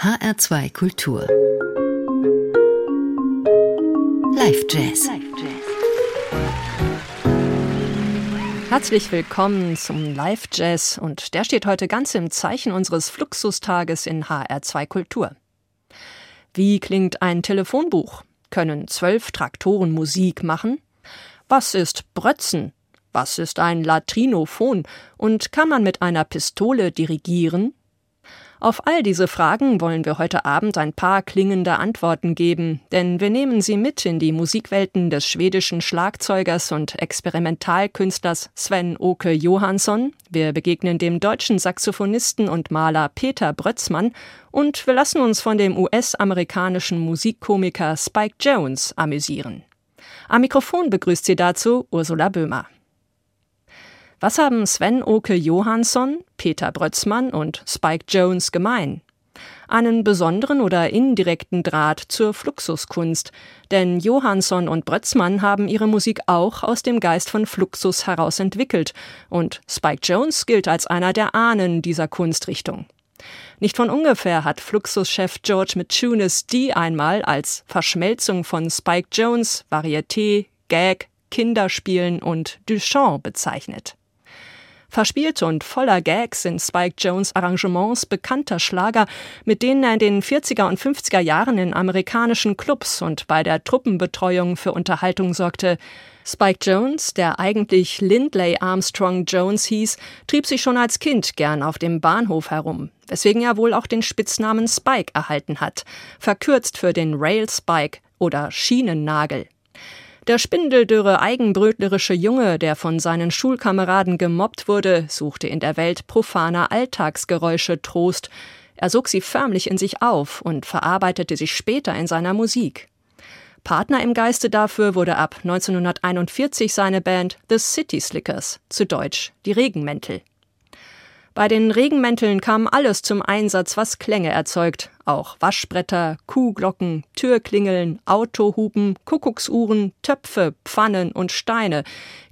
HR2 Kultur. Live Jazz. Herzlich willkommen zum Live Jazz und der steht heute ganz im Zeichen unseres Fluxustages in HR2 Kultur. Wie klingt ein Telefonbuch? Können zwölf Traktoren Musik machen? Was ist Brötzen? Was ist ein Latrinophon? Und kann man mit einer Pistole dirigieren? Auf all diese Fragen wollen wir heute Abend ein paar klingende Antworten geben, denn wir nehmen sie mit in die Musikwelten des schwedischen Schlagzeugers und Experimentalkünstlers Sven Oke Johansson, wir begegnen dem deutschen Saxophonisten und Maler Peter Brötzmann und wir lassen uns von dem US-amerikanischen Musikkomiker Spike Jones amüsieren. Am Mikrofon begrüßt sie dazu Ursula Böhmer. Was haben Sven Oke Johansson, Peter Brötzmann und Spike Jones gemein? Einen besonderen oder indirekten Draht zur Fluxuskunst, denn Johansson und Brötzmann haben ihre Musik auch aus dem Geist von Fluxus heraus entwickelt, und Spike Jones gilt als einer der Ahnen dieser Kunstrichtung. Nicht von ungefähr hat Fluxus-Chef George Mitchunis die einmal als Verschmelzung von Spike Jones, Varieté, Gag, Kinderspielen und Duchamp bezeichnet. Verspielt und voller Gags sind Spike Jones Arrangements bekannter Schlager, mit denen er in den 40er und 50er Jahren in amerikanischen Clubs und bei der Truppenbetreuung für Unterhaltung sorgte. Spike Jones, der eigentlich Lindley Armstrong Jones hieß, trieb sich schon als Kind gern auf dem Bahnhof herum, weswegen er wohl auch den Spitznamen Spike erhalten hat, verkürzt für den Rail Spike oder Schienennagel. Der spindeldürre, eigenbrötlerische Junge, der von seinen Schulkameraden gemobbt wurde, suchte in der Welt profaner Alltagsgeräusche Trost. Er sog sie förmlich in sich auf und verarbeitete sie später in seiner Musik. Partner im Geiste dafür wurde ab 1941 seine Band The City Slickers, zu Deutsch die Regenmäntel. Bei den Regenmänteln kam alles zum Einsatz, was Klänge erzeugt. Auch Waschbretter, Kuhglocken, Türklingeln, Autohupen, Kuckucksuhren, Töpfe, Pfannen und Steine.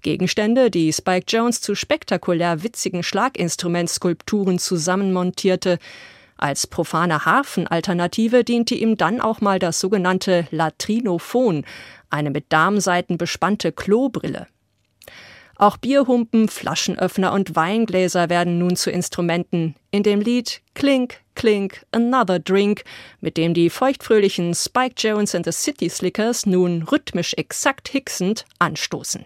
Gegenstände, die Spike Jones zu spektakulär witzigen Schlaginstrumentskulpturen zusammenmontierte. Als profane Harfenalternative diente ihm dann auch mal das sogenannte Latrinophon, eine mit Darmseiten bespannte Klobrille. Auch Bierhumpen, Flaschenöffner und Weingläser werden nun zu Instrumenten. In dem Lied Clink, Clink, Another Drink, mit dem die feuchtfröhlichen Spike Jones and the City Slickers nun rhythmisch exakt hicksend anstoßen.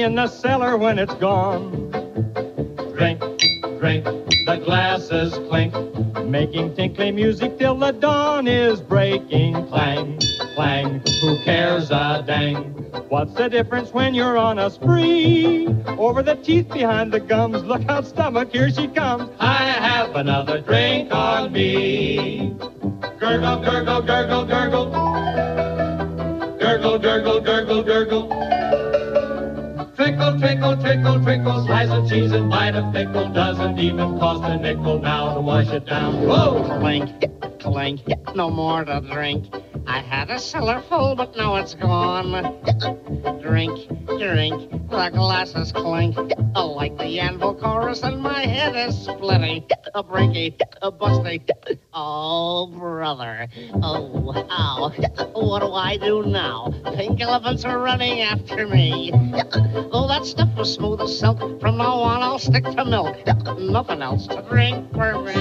When it's gone. Drink, drink, the glasses clink, making tinkly music till the dawn is breaking. Clang, clang, who cares a dang? What's the difference when you're on a spree? Over the teeth behind the gums, look out, stomach, here she comes. I have another drink on me. Gurgle, gurgle, gurgle, gurgle. Gurgle, gurgle, gurgle, gurgle. Trickle, trickle, trickle, trickle, slice of cheese and bite of pickle doesn't even cost a nickel now to wash it down. Whoa! Clink, clink, no more to drink. I had a cellar full, but now it's gone. drink, drink, the glasses clink. Like the anvil chorus, and my head is splitting. A breaky, a busty. Oh, brother. Oh, how? What do I do now? Pink elephants are running after me. Oh, that stuff was smooth as silk. From now on, I'll stick to milk. Nothing else to drink for me.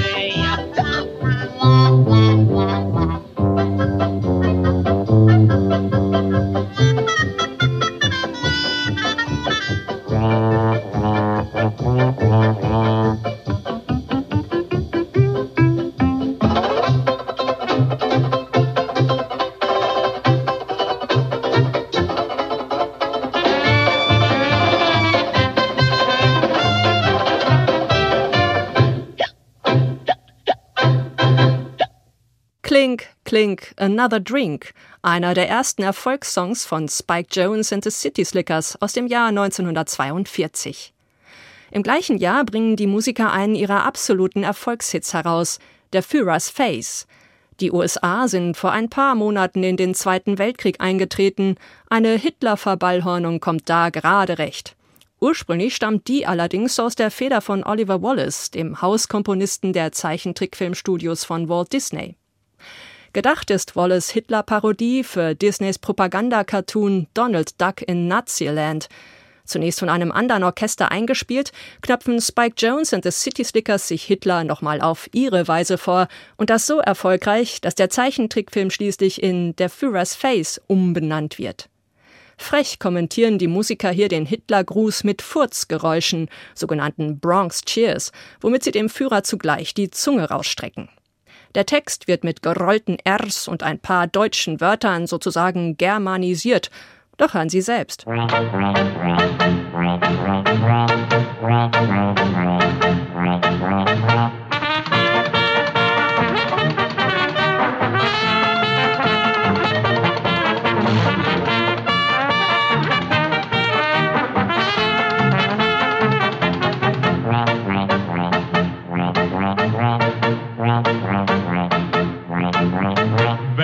Clink, Clink, Another Drink, einer der ersten Erfolgssongs von Spike Jones and the City Slickers aus dem Jahr 1942. Im gleichen Jahr bringen die Musiker einen ihrer absoluten Erfolgshits heraus, der Führers Face. Die USA sind vor ein paar Monaten in den Zweiten Weltkrieg eingetreten, eine Hitler-Verballhornung kommt da gerade recht. Ursprünglich stammt die allerdings aus der Feder von Oliver Wallace, dem Hauskomponisten der Zeichentrickfilmstudios von Walt Disney. Gedacht ist Wallace Hitler-Parodie für Disneys Propaganda-Cartoon Donald Duck in Naziland. Zunächst von einem anderen Orchester eingespielt, knöpfen Spike Jones und the City Slickers sich Hitler nochmal auf ihre Weise vor und das so erfolgreich, dass der Zeichentrickfilm schließlich in Der Führers Face umbenannt wird. Frech kommentieren die Musiker hier den Hitlergruß mit Furzgeräuschen, sogenannten Bronx Cheers, womit sie dem Führer zugleich die Zunge rausstrecken. Der Text wird mit gerollten Rs und ein paar deutschen Wörtern sozusagen germanisiert. Doch hören Sie selbst.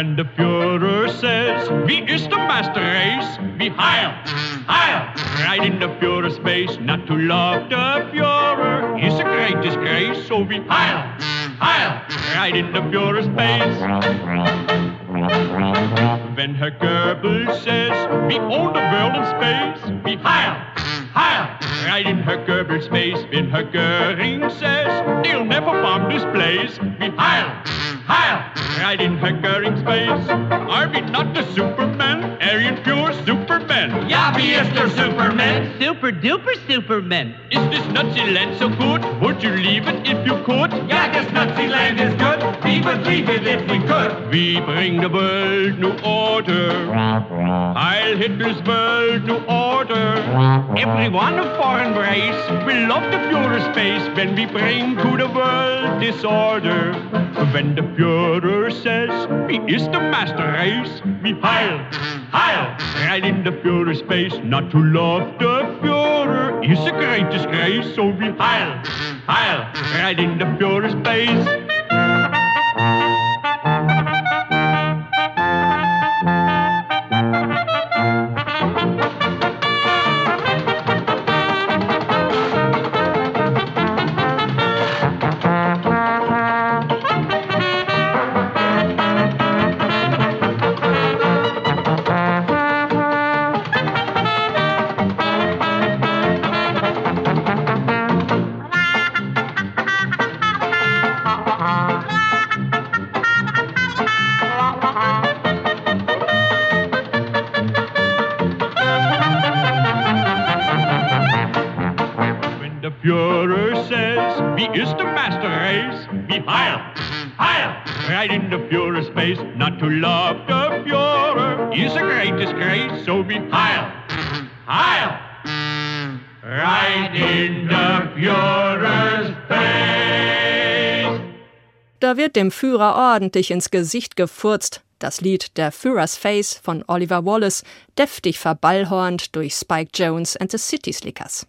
Wenn the Führer says, wie ist der Master Race? Wie Heil, Heil, right in the Führer's face. Not to love the Führer is a great disgrace. So wie Heil, Heil, right in the Führer's face. When Herr Goebbels says, we own the world in space. we Heil, Heil, right in Herr Goebbels face. Wenn Herr Göring says, they'll never bomb this place. Wie Heil, Heil, right in Herr Göring's face. Are we not the Superman? Aryan pure Superman. Ja, wie ist der Superman? Super duper Superman. Is this Nazi land so good? Would you leave it if you could? Yeah, das Nazi-Land is good. We would leave it if we could. We bring the world new order. Heil Hitler's world new order. Everyone of foreign race will love the Führer's space when we bring to the world disorder. When the Führer says, he is the master race, we Heil, Heil, right in the Führer's face. Not to love the Führer is a great disgrace, so we Heil, Heil, right in the Führer's face. Der Master Race? Wie Heil, Heil, right in the Führer's face. Not to love the Führer is a great disgrace, so wie Heil, Heil, right in the Führer's face. Da wird dem Führer ordentlich ins Gesicht gefurzt. Das Lied Der Führer's Face von Oliver Wallace, deftig verballhornt durch Spike Jones and the City Slickers.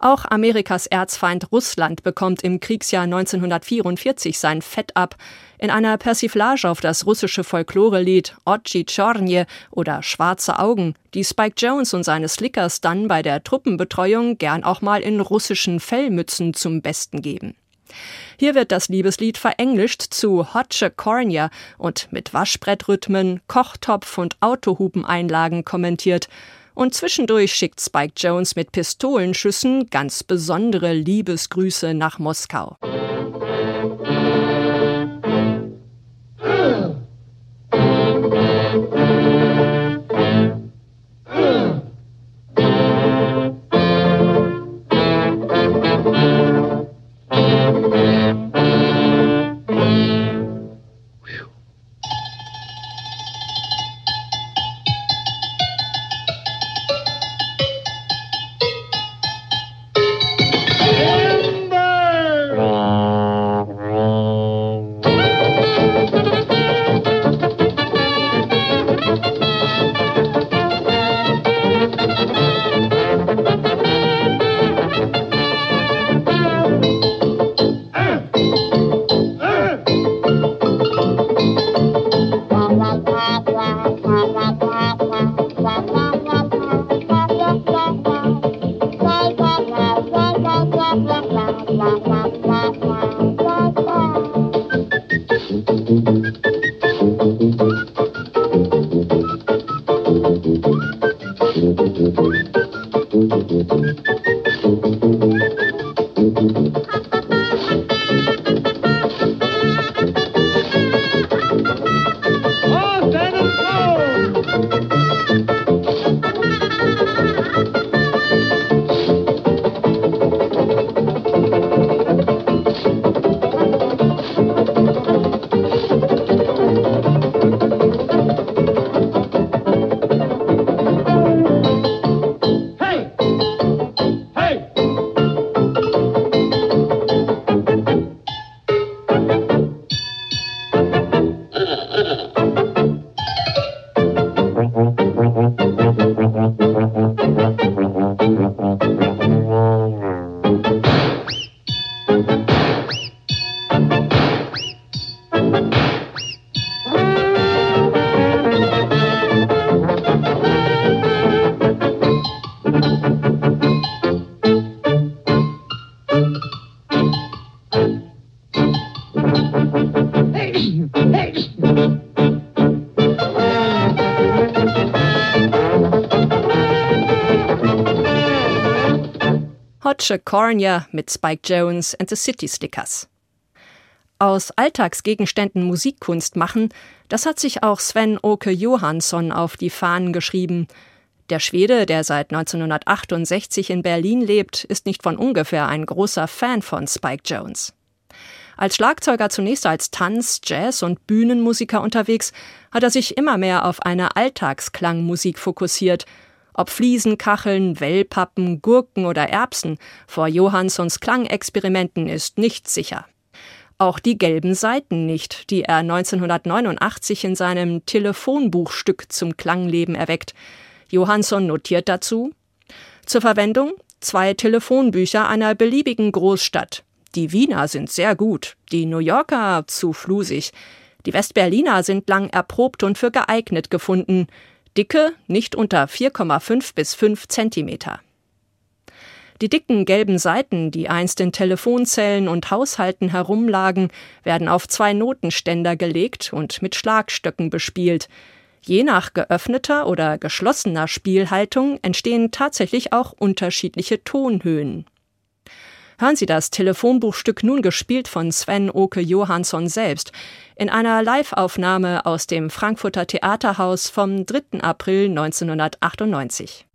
Auch Amerikas Erzfeind Russland bekommt im Kriegsjahr 1944 sein Fett ab. In einer Persiflage auf das russische Folklorelied Ochi Chornje oder Schwarze Augen, die Spike Jones und seine Slickers dann bei der Truppenbetreuung gern auch mal in russischen Fellmützen zum Besten geben. Hier wird das Liebeslied verenglischt zu Hotsche Cornia und mit Waschbrettrhythmen, Kochtopf und Autohupeneinlagen kommentiert. Und zwischendurch schickt Spike Jones mit Pistolenschüssen ganz besondere Liebesgrüße nach Moskau. Roger Cornier mit Spike Jones and the City Slickers. Aus Alltagsgegenständen Musikkunst machen, das hat sich auch Sven Åke Johansson auf die Fahnen geschrieben. Der Schwede, der seit 1968 in Berlin lebt, ist nicht von ungefähr ein großer Fan von Spike Jones. Als Schlagzeuger zunächst als Tanz-, Jazz- und Bühnenmusiker unterwegs, hat er sich immer mehr auf eine Alltagsklangmusik fokussiert – ob Fliesen, Kacheln, Wellpappen, Gurken oder Erbsen, vor Johanssons Klangexperimenten ist nicht sicher. Auch die gelben Seiten nicht, die er 1989 in seinem Telefonbuchstück zum Klangleben erweckt. Johansson notiert dazu zur Verwendung zwei Telefonbücher einer beliebigen Großstadt. Die Wiener sind sehr gut, die New Yorker zu flusig. Die Westberliner sind lang erprobt und für geeignet gefunden. Dicke nicht unter 4,5 bis 5 Zentimeter. Die dicken gelben Seiten, die einst in Telefonzellen und Haushalten herumlagen, werden auf zwei Notenständer gelegt und mit Schlagstöcken bespielt. Je nach geöffneter oder geschlossener Spielhaltung entstehen tatsächlich auch unterschiedliche Tonhöhen. Hören Sie das Telefonbuchstück nun gespielt von Sven Oke Johansson selbst in einer Liveaufnahme aus dem Frankfurter Theaterhaus vom 3. April 1998.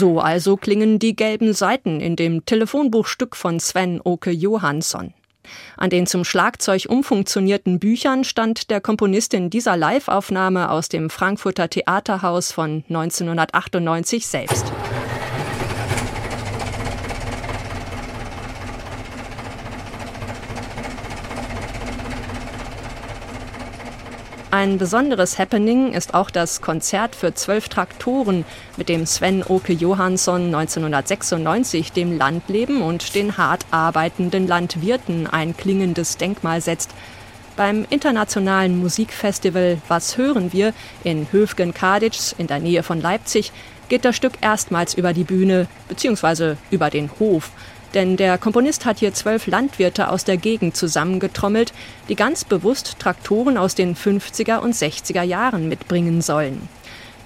So also klingen die gelben Seiten in dem Telefonbuchstück von Sven Oke Johansson. An den zum Schlagzeug umfunktionierten Büchern stand der Komponistin dieser Live-Aufnahme aus dem Frankfurter Theaterhaus von 1998 selbst. Ein besonderes Happening ist auch das Konzert für zwölf Traktoren, mit dem Sven Oke Johansson 1996 dem Landleben und den hart arbeitenden Landwirten ein klingendes Denkmal setzt. Beim internationalen Musikfestival Was hören wir in Höfgen-Kaditsch in der Nähe von Leipzig geht das Stück erstmals über die Bühne bzw. über den Hof. Denn der Komponist hat hier zwölf Landwirte aus der Gegend zusammengetrommelt, die ganz bewusst Traktoren aus den 50er und 60er Jahren mitbringen sollen.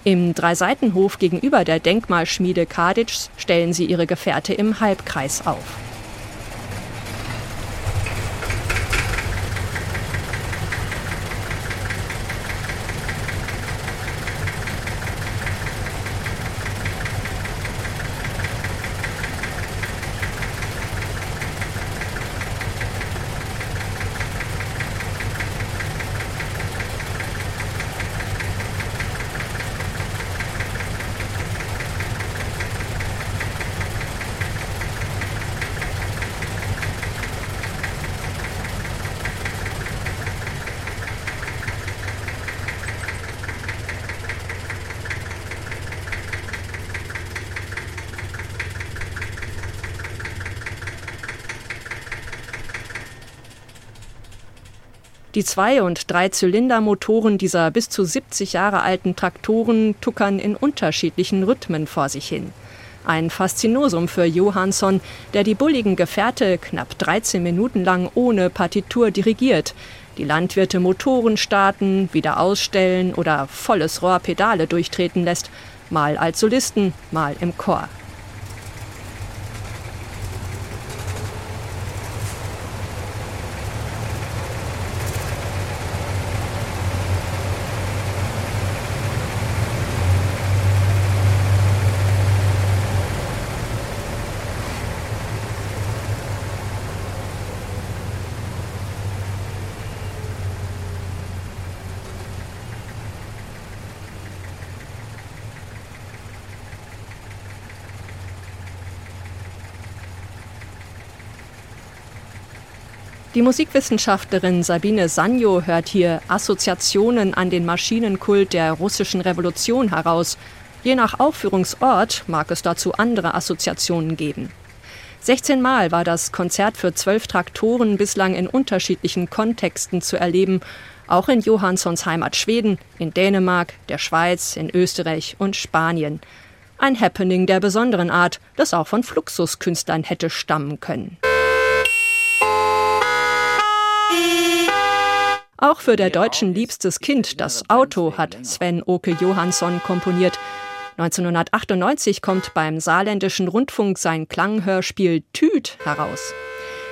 Im Dreiseitenhof gegenüber der Denkmalschmiede Kaditsch stellen sie ihre Gefährte im Halbkreis auf. Die Zwei- und Drei-Zylinder-Motoren dieser bis zu 70 Jahre alten Traktoren tuckern in unterschiedlichen Rhythmen vor sich hin. Ein Faszinosum für Johansson, der die bulligen Gefährte knapp 13 Minuten lang ohne Partitur dirigiert, die Landwirte Motoren starten, wieder ausstellen oder volles Rohr Pedale durchtreten lässt, mal als Solisten, mal im Chor. Musikwissenschaftlerin Sabine Sanjo hört hier Assoziationen an den Maschinenkult der russischen Revolution heraus. Je nach Aufführungsort mag es dazu andere Assoziationen geben. 16 Mal war das Konzert für zwölf Traktoren bislang in unterschiedlichen Kontexten zu erleben, auch in Johanssons Heimat Schweden, in Dänemark, der Schweiz, in Österreich und Spanien. Ein Happening der besonderen Art, das auch von Fluxuskünstlern hätte stammen können. Auch für der Deutschen liebstes Kind, das Auto, hat Sven Oke Johansson komponiert. 1998 kommt beim saarländischen Rundfunk sein Klanghörspiel Tüt heraus.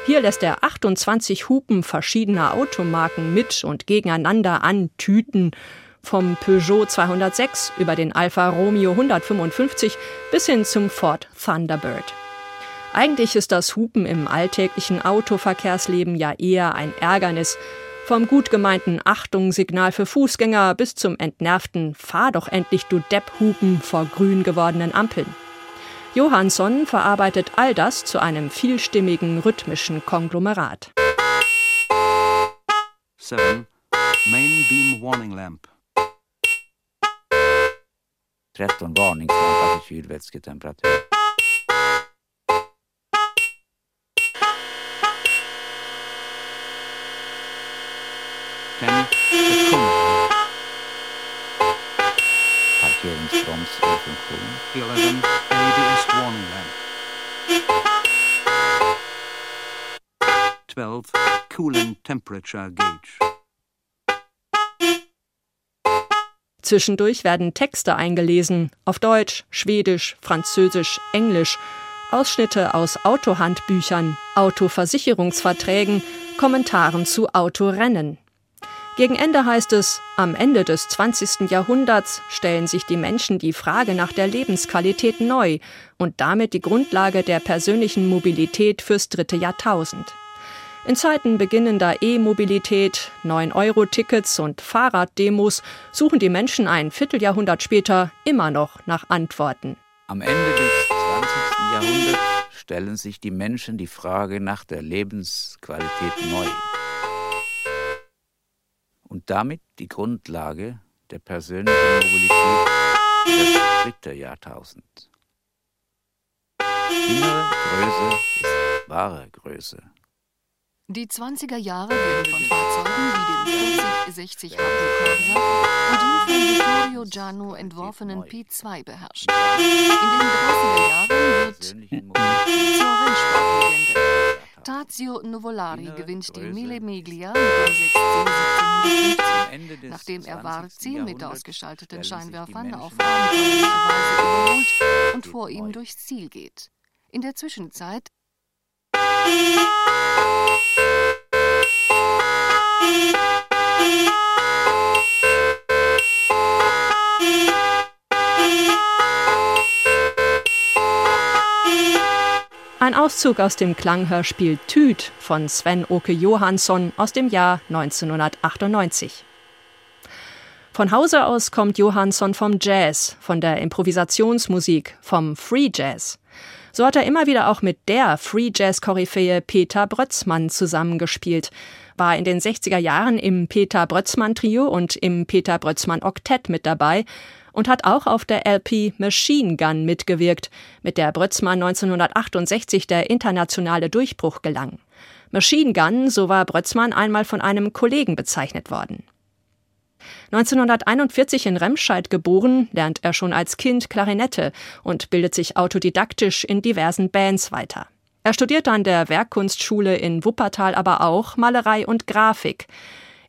Hier lässt er 28 Hupen verschiedener Automarken mit und gegeneinander antüten. Vom Peugeot 206 über den Alfa Romeo 155 bis hin zum Ford Thunderbird. Eigentlich ist das Hupen im alltäglichen Autoverkehrsleben ja eher ein Ärgernis, vom gut gemeinten Achtungssignal für Fußgänger bis zum entnervten Fahr doch endlich du Depp-Hupen vor grün gewordenen Ampeln. Johansson verarbeitet all das zu einem vielstimmigen rhythmischen Konglomerat. 7. Main beam warning lamp. 13 varningslampor för kylvätsketemperatur. Parkeringsbroms i funktion. 11. ABS warning lamp. 12. Cooling temperature gauge. Zwischendurch werden Texte eingelesen, auf Deutsch, Schwedisch, Französisch, Englisch, Ausschnitte aus Autohandbüchern, Autoversicherungsverträgen, Kommentaren zu Autorennen. Gegen Ende heißt es, am Ende des 20. Jahrhunderts stellen sich die Menschen die Frage nach der Lebensqualität neu und damit die Grundlage der persönlichen Mobilität fürs dritte Jahrtausend. In Zeiten beginnender E-Mobilität, 9-Euro-Tickets und Fahrraddemos suchen die Menschen ein Vierteljahrhundert später immer noch nach Antworten. Am Ende des 20. Jahrhunderts stellen sich die Menschen die Frage nach der Lebensqualität neu und damit die Grundlage der persönlichen Mobilität das dritte Jahrtausend. Innere Größe ist wahre Größe. Die 20er Jahre werden von Fahrzeugen wie dem 4060 Hato Corsa und dem von Vittorio Giano entworfenen P2 beherrscht. In den 30er Jahren wird zur Rennsportlegende. Tazio Nuvolari gewinnt die Mille Miglia mit dem 6C 1715, nachdem er Varzi mit ausgeschalteten Scheinwerfern auf Weise überholt und vor ihm durchs Ziel geht. In der Zwischenzeit Ein Auszug aus dem Klanghörspiel Tüt von Sven Oke Johansson aus dem Jahr 1998. Von Hause aus kommt Johansson vom Jazz, von der Improvisationsmusik, vom Free Jazz. So hat er immer wieder auch mit der Free Jazz-Koryphäe Peter Brötzmann zusammengespielt, war in den 60er Jahren im Peter Brötzmann Trio und im Peter Brötzmann Oktett mit dabei und hat auch auf der LP Machine Gun mitgewirkt, mit der Brötzmann 1968 der internationale Durchbruch gelang. Machine Gun, so war Brötzmann einmal von einem Kollegen bezeichnet worden. 1941 in Remscheid geboren, lernt er schon als Kind Klarinette und bildet sich autodidaktisch in diversen Bands weiter. Er studiert an der Werkkunstschule in Wuppertal aber auch Malerei und Grafik.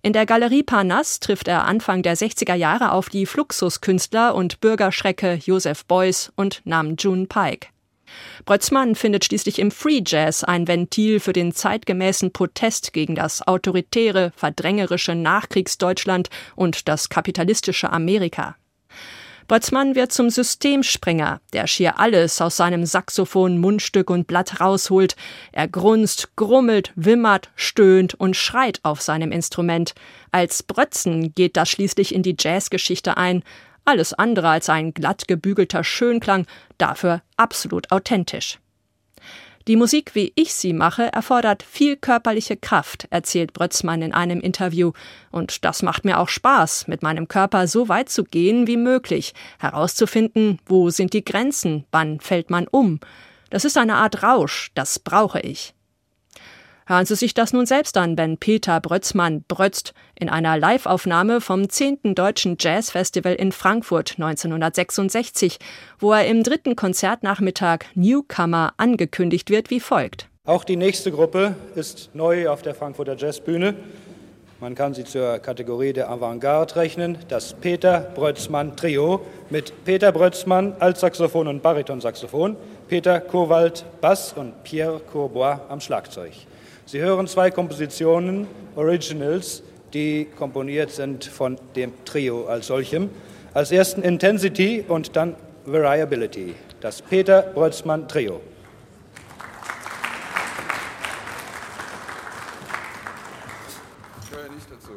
In der Galerie Parnasse trifft er Anfang der 60er Jahre auf die Fluxuskünstler und Bürgerschrecke Joseph Beuys und Nam June Pike. Brötzmann findet schließlich im Free Jazz ein Ventil für den zeitgemäßen Protest gegen das autoritäre, verdrängerische Nachkriegsdeutschland und das kapitalistische Amerika. Boltzmann wird zum Systemspringer, der schier alles aus seinem Saxophon, Mundstück und Blatt rausholt. Er grunzt, grummelt, wimmert, stöhnt und schreit auf seinem Instrument. Als Brötzen geht das schließlich in die Jazzgeschichte ein. Alles andere als ein glatt gebügelter Schönklang, dafür absolut authentisch. Die Musik, wie ich sie mache, erfordert viel körperliche Kraft, erzählt Brötzmann in einem Interview. Und das macht mir auch Spaß, mit meinem Körper so weit zu gehen wie möglich, herauszufinden, wo sind die Grenzen, wann fällt man um. Das ist eine Art Rausch, das brauche ich. Hören Sie sich das nun selbst an, wenn Peter Brötzmann brötzt in einer Liveaufnahme vom 10. Deutschen Jazzfestival in Frankfurt 1966, wo er im dritten Konzertnachmittag Newcomer angekündigt wird wie folgt. Auch die nächste Gruppe ist neu auf der Frankfurter Jazzbühne. Man kann sie zur Kategorie der Avantgarde rechnen. Das Peter Brötzmann Trio mit Peter Brötzmann Altsaxophon und Baritonsaxophon, Peter Kowald Bass und Pierre Courbois am Schlagzeug. Sie hören zwei Kompositionen, Originals, die komponiert sind von dem Trio als solchem. Als ersten Intensity und dann Variability, das Peter Brötzmann Trio. Ich höre nicht dazu.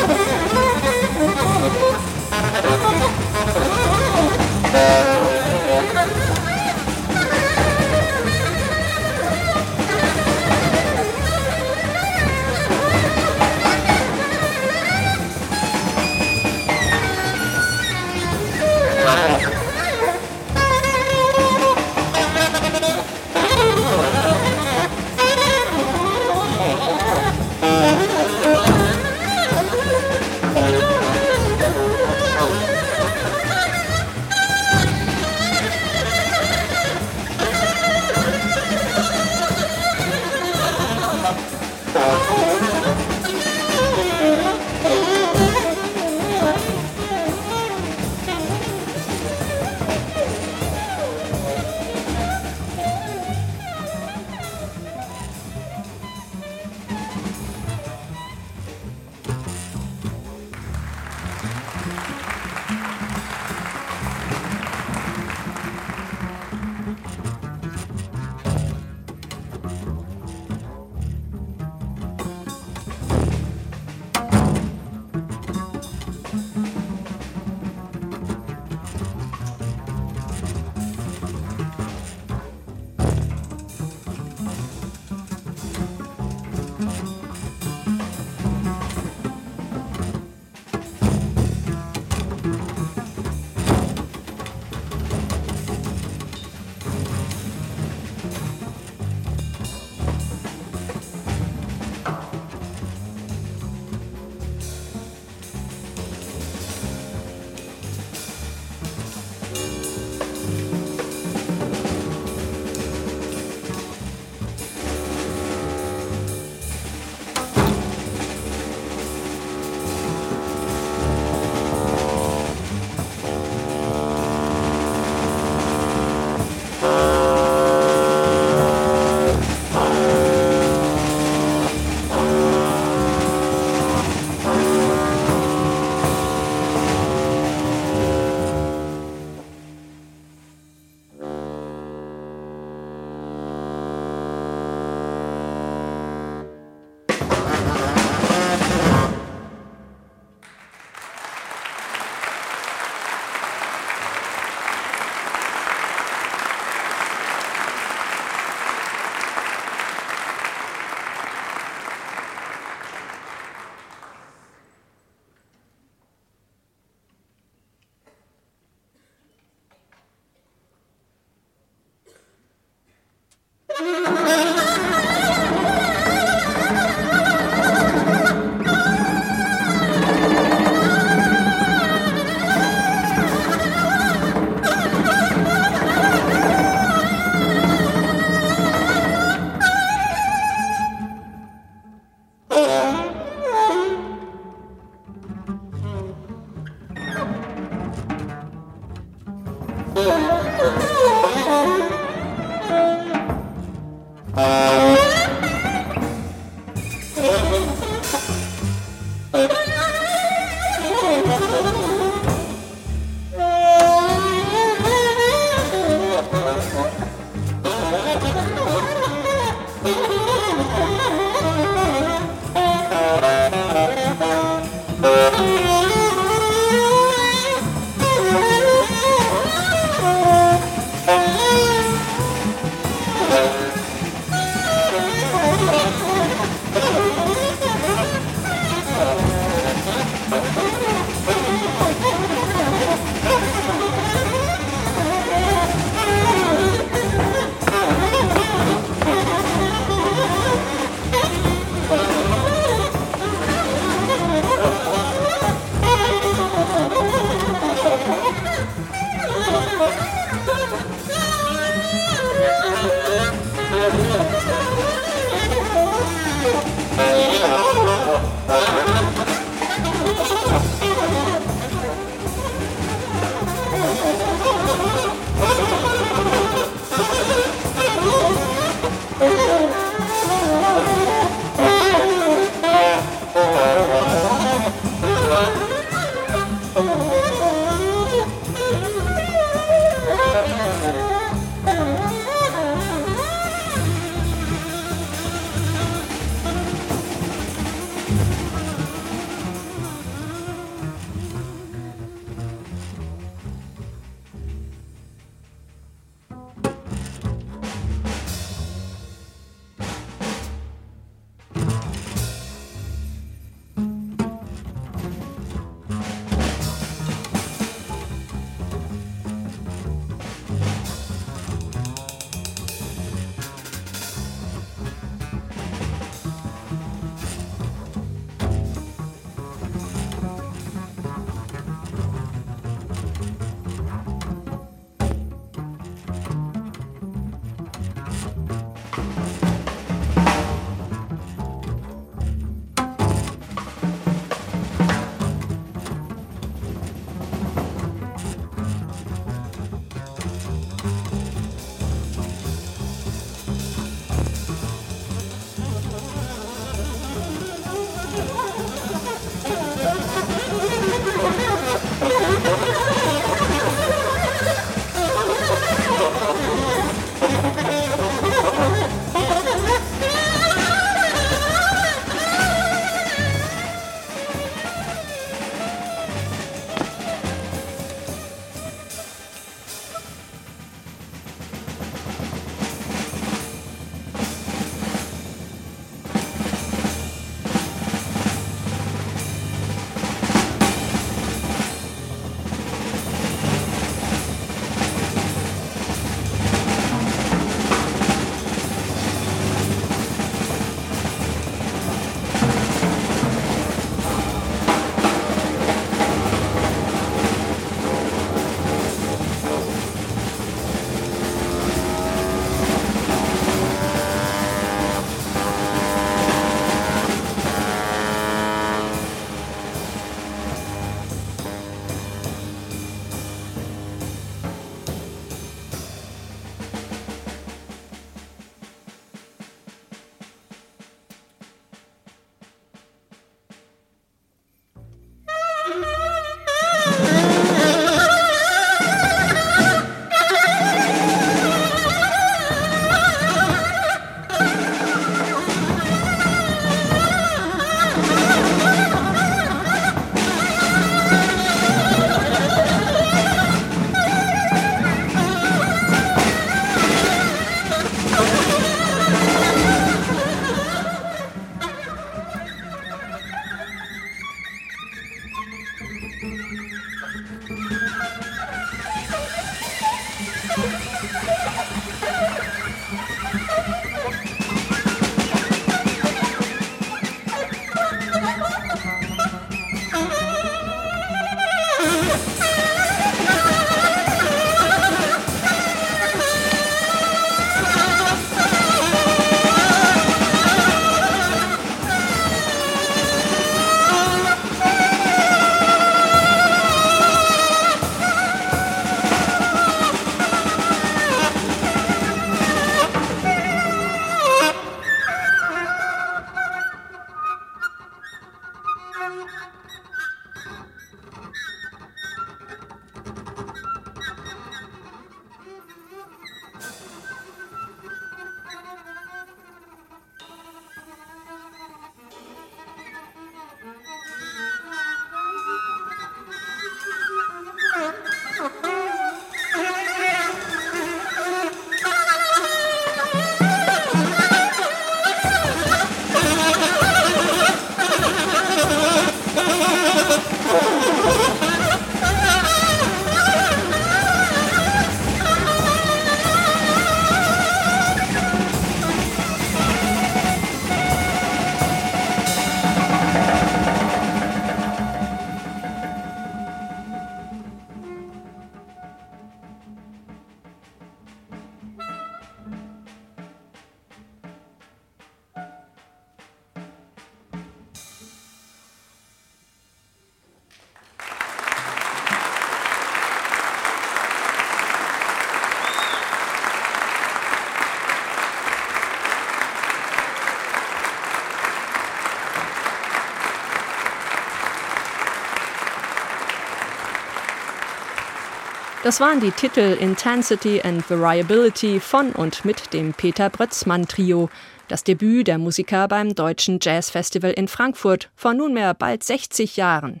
Das waren die Titel Intensity and Variability von und mit dem Peter Brötzmann Trio, das Debüt der Musiker beim Deutschen Jazzfestival in Frankfurt vor nunmehr bald 60 Jahren.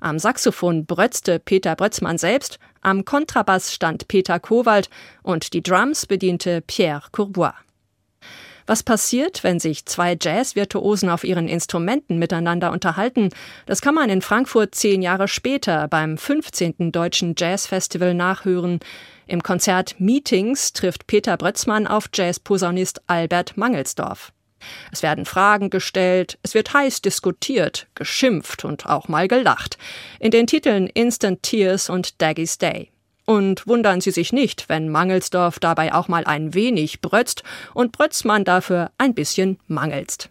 Am Saxophon brötzte Peter Brötzmann selbst, am Kontrabass stand Peter Kowald und die Drums bediente Pierre Courbois. Was passiert, wenn sich zwei Jazz-Virtuosen auf ihren Instrumenten miteinander unterhalten? Das kann man in Frankfurt zehn Jahre später beim 15. Deutschen Jazz-Festival nachhören. Im Konzert Meetings trifft Peter Brötzmann auf Jazz-Posaunist Albert Mangelsdorf. Es werden Fragen gestellt, es wird heiß diskutiert, geschimpft und auch mal gelacht. In den Titeln Instant Tears und Daggy's Day. Und wundern Sie sich nicht, wenn Mangelsdorf dabei auch mal ein wenig brötzt und Brötzmann dafür ein bisschen mangelst.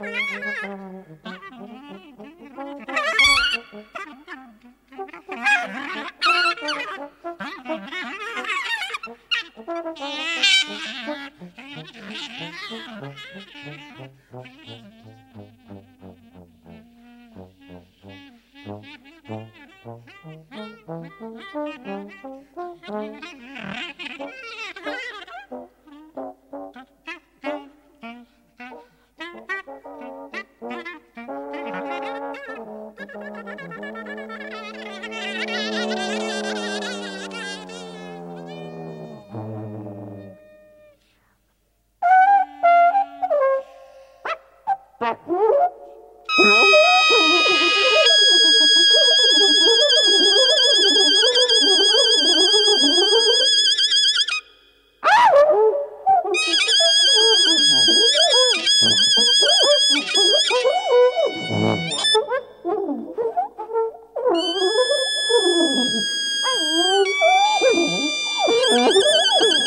Oh,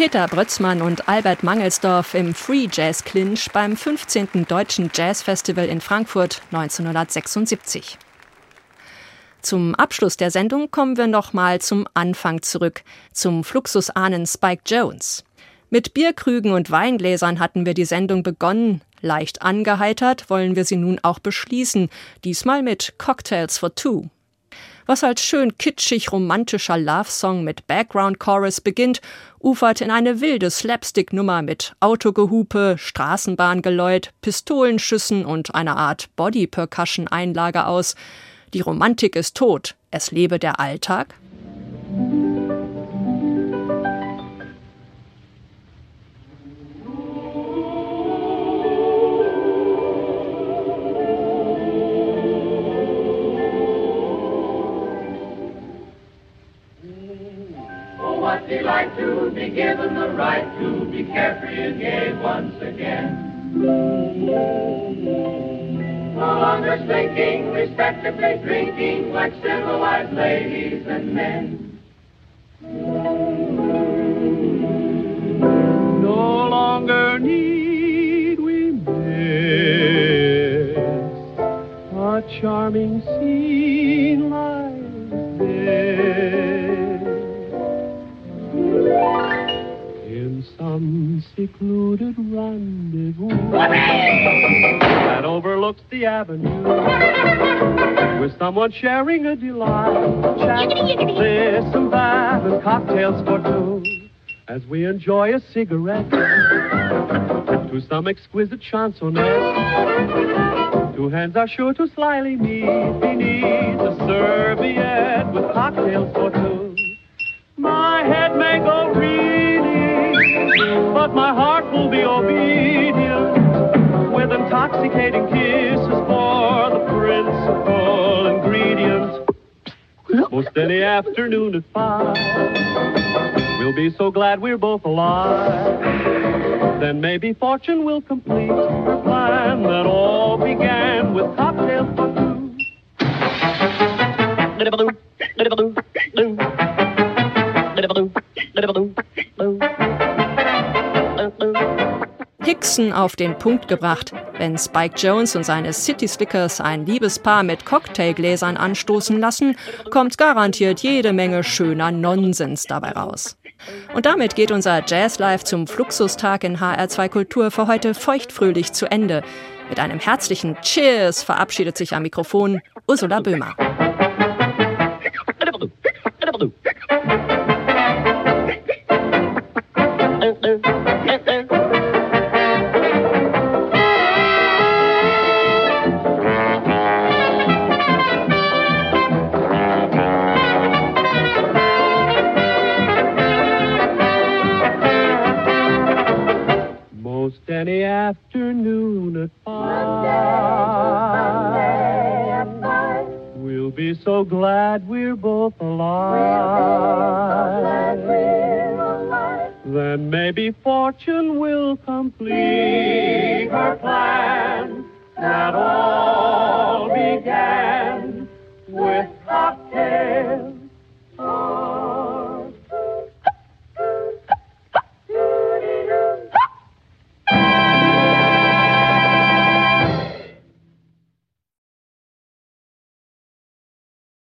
Peter Brötzmann und Albert Mangelsdorf im Free Jazz Clinch beim 15. Deutschen Jazz Festival in Frankfurt 1976. Zum Abschluss der Sendung kommen wir nochmal zum Anfang zurück, zum Fluxus-Ahnen Spike Jones. Mit Bierkrügen und Weingläsern hatten wir die Sendung begonnen. Leicht angeheitert wollen wir sie nun auch beschließen, diesmal mit Cocktails for Two. Was als schön kitschig romantischer Love-Song mit Background-Chorus beginnt, ufert in eine wilde Slapstick-Nummer mit Autogehupe, Straßenbahngeläut, Pistolenschüssen und einer Art Body-Percussion-Einlage aus. Die Romantik ist tot, es lebe der Alltag? Like to be given the right to be carefree and gay once again. No longer slinking, respectably drinking like civilized ladies and men. No longer need we miss a charming scene like some secluded rendezvous that overlooks the avenue with someone sharing a delight. Chat, and that, and cocktails for two as we enjoy a cigarette to some exquisite chansonette. Two hands are sure to slyly meet beneath a serviette with cocktails for two. My head may go reeling, but my heart will be obedient with intoxicating kisses for the principal ingredient. Most any afternoon at five, we'll be so glad we're both alive. Then maybe fortune will complete her plan that all began with cocktails for two. Hickson auf den Punkt gebracht. Wenn Spike Jones und seine City Slickers ein Liebespaar mit Cocktailgläsern anstoßen lassen, kommt garantiert jede Menge schöner Nonsens dabei raus. Und damit geht unser Jazz Live zum Fluxustag in HR2 Kultur für heute feuchtfröhlich zu Ende. Mit einem herzlichen Cheers verabschiedet sich am Mikrofon Ursula Böhmer. any afternoon at five. We'll be so glad we're both alive. Alive. Then maybe fortune will complete her plan that all began with cocktails.